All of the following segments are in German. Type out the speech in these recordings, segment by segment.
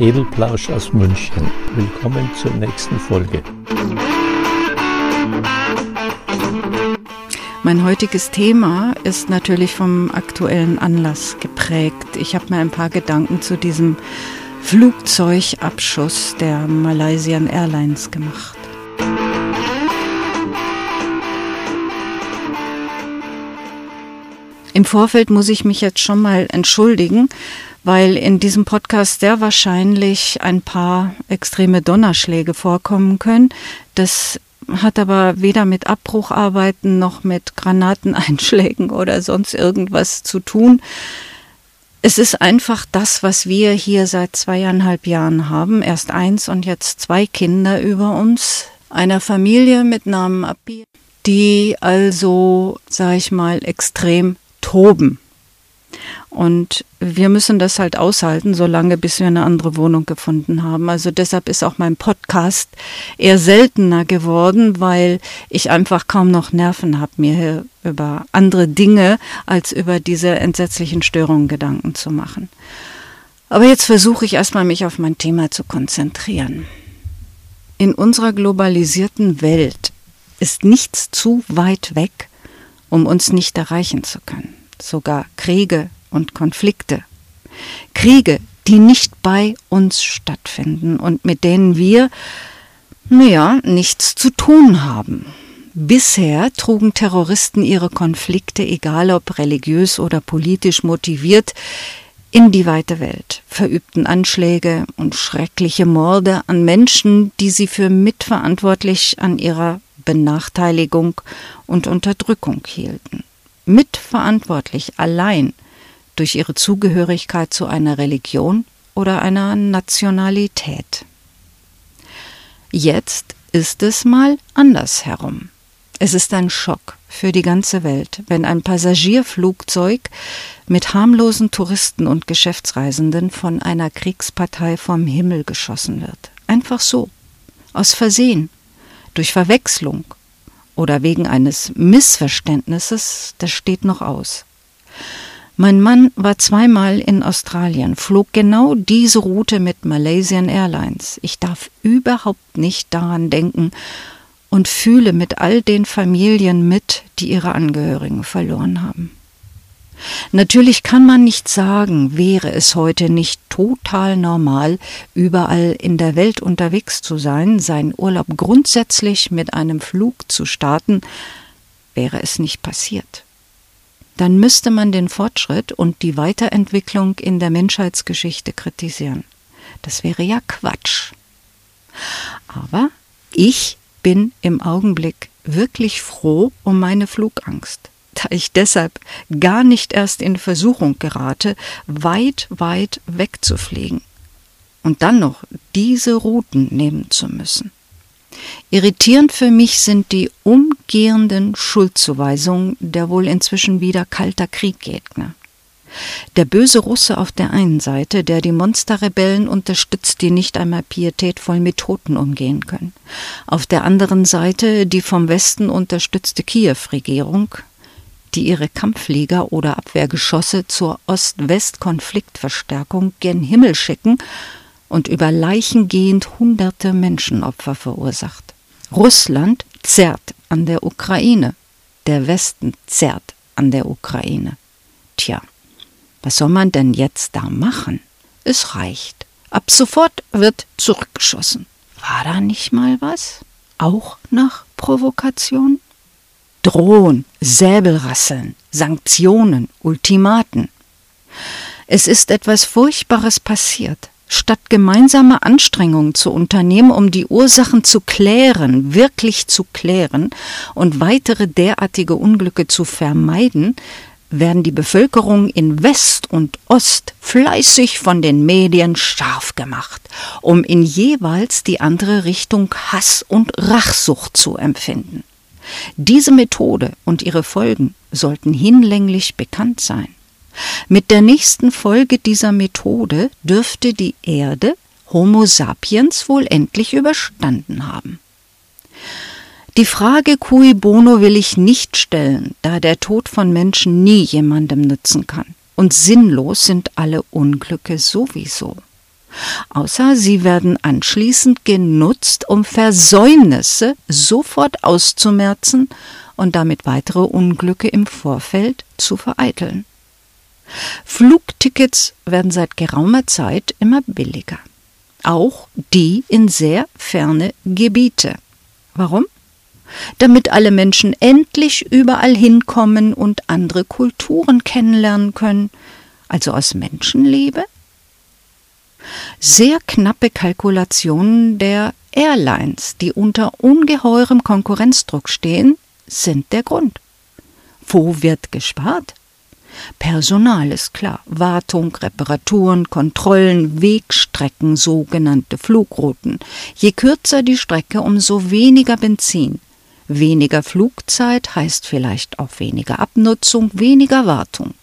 Edelplausch aus München. Willkommen zur nächsten Folge. Mein heutiges Thema ist natürlich vom aktuellen Anlass geprägt. Ich habe mir ein paar Gedanken zu diesem Flugzeugabschuss der Malaysian Airlines gemacht. Im Vorfeld muss ich mich jetzt schon mal entschuldigen, weil in diesem Podcast sehr wahrscheinlich ein paar extreme Donnerschläge vorkommen können. Das hat aber weder mit Abbrucharbeiten noch mit Granateneinschlägen oder sonst irgendwas zu tun. Es ist einfach das, was wir hier seit zweieinhalb Jahren haben. Erst eins und jetzt zwei Kinder über uns. Einer Familie mit Namen Api, die also, sag ich mal, extrem toben. Und wir müssen das halt aushalten, solange bis wir eine andere Wohnung gefunden haben. Also deshalb ist auch mein Podcast eher seltener geworden, weil ich einfach kaum noch Nerven habe, mir über andere Dinge als über diese entsetzlichen Störungen Gedanken zu machen. Aber jetzt versuche ich erstmal mich auf mein Thema zu konzentrieren. In unserer globalisierten Welt ist nichts zu weit weg, um uns nicht erreichen zu können. Sogar Kriege, und Konflikte. Kriege, die nicht bei uns stattfinden und mit denen wir, naja, nichts zu tun haben. Bisher trugen Terroristen ihre Konflikte, egal ob religiös oder politisch motiviert, in die weite Welt, verübten Anschläge und schreckliche Morde an Menschen, die sie für mitverantwortlich an ihrer Benachteiligung und Unterdrückung hielten. Mitverantwortlich allein durch ihre Zugehörigkeit zu einer Religion oder einer Nationalität. Jetzt ist es mal andersherum. Es ist ein Schock für die ganze Welt, wenn ein Passagierflugzeug mit harmlosen Touristen und Geschäftsreisenden von einer Kriegspartei vom Himmel geschossen wird. Einfach so, aus Versehen, durch Verwechslung oder wegen eines Missverständnisses, das steht noch aus. Mein Mann war zweimal in Australien, flog genau diese Route mit Malaysian Airlines. Ich darf überhaupt nicht daran denken und fühle mit all den Familien mit, die ihre Angehörigen verloren haben. Natürlich kann man nicht sagen, wäre es heute nicht total normal, überall in der Welt unterwegs zu sein, seinen Urlaub grundsätzlich mit einem Flug zu starten, wäre es nicht passiert dann müsste man den Fortschritt und die Weiterentwicklung in der Menschheitsgeschichte kritisieren. Das wäre ja Quatsch. Aber ich bin im Augenblick wirklich froh um meine Flugangst, da ich deshalb gar nicht erst in Versuchung gerate, weit, weit wegzufliegen und dann noch diese Routen nehmen zu müssen. Irritierend für mich sind die umgehenden Schuldzuweisungen der wohl inzwischen wieder kalter Krieggegner. Der böse Russe auf der einen Seite, der die Monsterrebellen unterstützt, die nicht einmal pietätvoll mit Toten umgehen können. Auf der anderen Seite die vom Westen unterstützte Kiew-Regierung, die ihre Kampfflieger oder Abwehrgeschosse zur Ost-West-Konfliktverstärkung gen Himmel schicken und über Leichen gehend hunderte Menschenopfer verursacht. Russland zerrt an der Ukraine, der Westen zerrt an der Ukraine. Tja, was soll man denn jetzt da machen? Es reicht. Ab sofort wird zurückgeschossen. War da nicht mal was? Auch nach Provokation? Drohen, Säbelrasseln, Sanktionen, Ultimaten. Es ist etwas Furchtbares passiert statt gemeinsame Anstrengungen zu unternehmen, um die Ursachen zu klären, wirklich zu klären und weitere derartige Unglücke zu vermeiden, werden die Bevölkerung in West und Ost fleißig von den Medien scharf gemacht, um in jeweils die andere Richtung Hass und Rachsucht zu empfinden. Diese Methode und ihre Folgen sollten hinlänglich bekannt sein. Mit der nächsten Folge dieser Methode dürfte die Erde Homo sapiens wohl endlich überstanden haben. Die Frage cui bono will ich nicht stellen, da der Tod von Menschen nie jemandem nützen kann. Und sinnlos sind alle Unglücke sowieso. außer sie werden anschließend genutzt, um Versäumnisse sofort auszumerzen und damit weitere Unglücke im Vorfeld zu vereiteln. Flugtickets werden seit geraumer Zeit immer billiger. Auch die in sehr ferne Gebiete. Warum? Damit alle Menschen endlich überall hinkommen und andere Kulturen kennenlernen können, also aus Menschenliebe? Sehr knappe Kalkulationen der Airlines, die unter ungeheurem Konkurrenzdruck stehen, sind der Grund. Wo wird gespart? Personal ist klar. Wartung, Reparaturen, Kontrollen, Wegstrecken, sogenannte Flugrouten. Je kürzer die Strecke, umso weniger Benzin. Weniger Flugzeit heißt vielleicht auch weniger Abnutzung, weniger Wartung.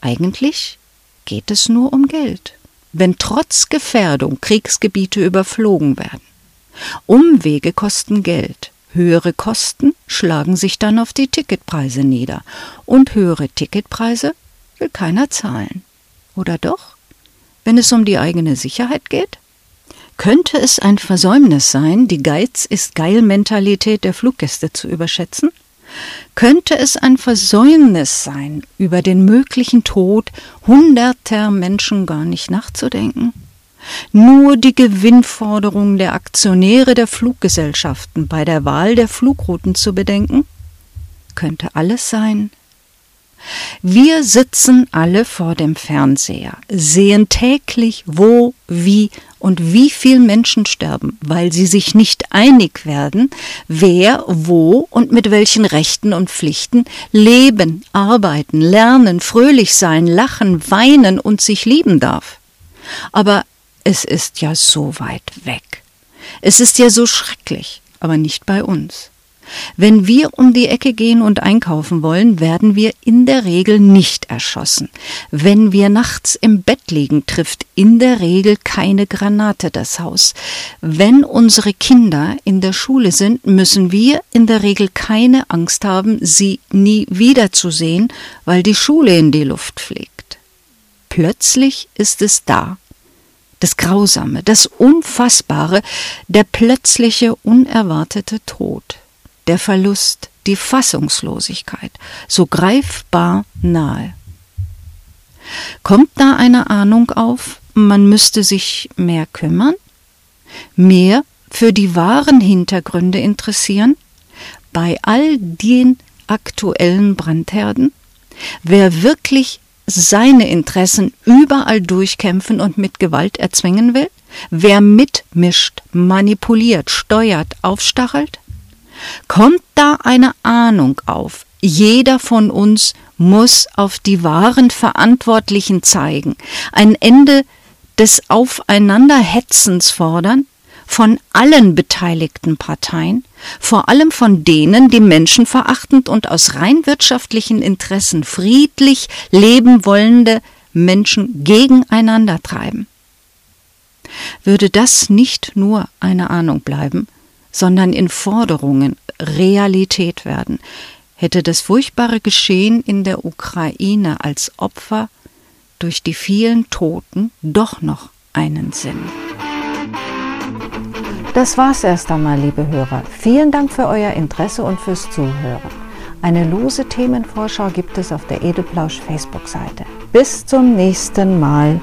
Eigentlich geht es nur um Geld. Wenn trotz Gefährdung Kriegsgebiete überflogen werden. Umwege kosten Geld. Höhere Kosten schlagen sich dann auf die Ticketpreise nieder. Und höhere Ticketpreise will keiner zahlen. Oder doch? Wenn es um die eigene Sicherheit geht? Könnte es ein Versäumnis sein, die Geiz ist geil Mentalität der Fluggäste zu überschätzen? Könnte es ein Versäumnis sein, über den möglichen Tod hunderter Menschen gar nicht nachzudenken? Nur die Gewinnforderungen der Aktionäre der Fluggesellschaften bei der Wahl der Flugrouten zu bedenken? Könnte alles sein. Wir sitzen alle vor dem Fernseher, sehen täglich, wo, wie und wie viel Menschen sterben, weil sie sich nicht einig werden, wer, wo und mit welchen Rechten und Pflichten leben, arbeiten, lernen, fröhlich sein, lachen, weinen und sich lieben darf. Aber es ist ja so weit weg. Es ist ja so schrecklich, aber nicht bei uns. Wenn wir um die Ecke gehen und einkaufen wollen, werden wir in der Regel nicht erschossen. Wenn wir nachts im Bett liegen, trifft in der Regel keine Granate das Haus. Wenn unsere Kinder in der Schule sind, müssen wir in der Regel keine Angst haben, sie nie wiederzusehen, weil die Schule in die Luft fliegt. Plötzlich ist es da das Grausame, das Unfassbare, der plötzliche, unerwartete Tod, der Verlust, die Fassungslosigkeit, so greifbar nahe. Kommt da eine Ahnung auf, man müsste sich mehr kümmern, mehr für die wahren Hintergründe interessieren, bei all den aktuellen Brandherden? Wer wirklich seine Interessen überall durchkämpfen und mit Gewalt erzwingen will? Wer mitmischt, manipuliert, steuert, aufstachelt? Kommt da eine Ahnung auf? Jeder von uns muss auf die wahren Verantwortlichen zeigen, ein Ende des Aufeinanderhetzens fordern, von allen beteiligten Parteien, vor allem von denen, die menschenverachtend und aus rein wirtschaftlichen Interessen friedlich leben wollende Menschen gegeneinander treiben. Würde das nicht nur eine Ahnung bleiben, sondern in Forderungen Realität werden, hätte das furchtbare Geschehen in der Ukraine als Opfer durch die vielen Toten doch noch einen Sinn. Das war's erst einmal, liebe Hörer. Vielen Dank für euer Interesse und fürs Zuhören. Eine lose Themenvorschau gibt es auf der Edelplausch Facebook-Seite. Bis zum nächsten Mal.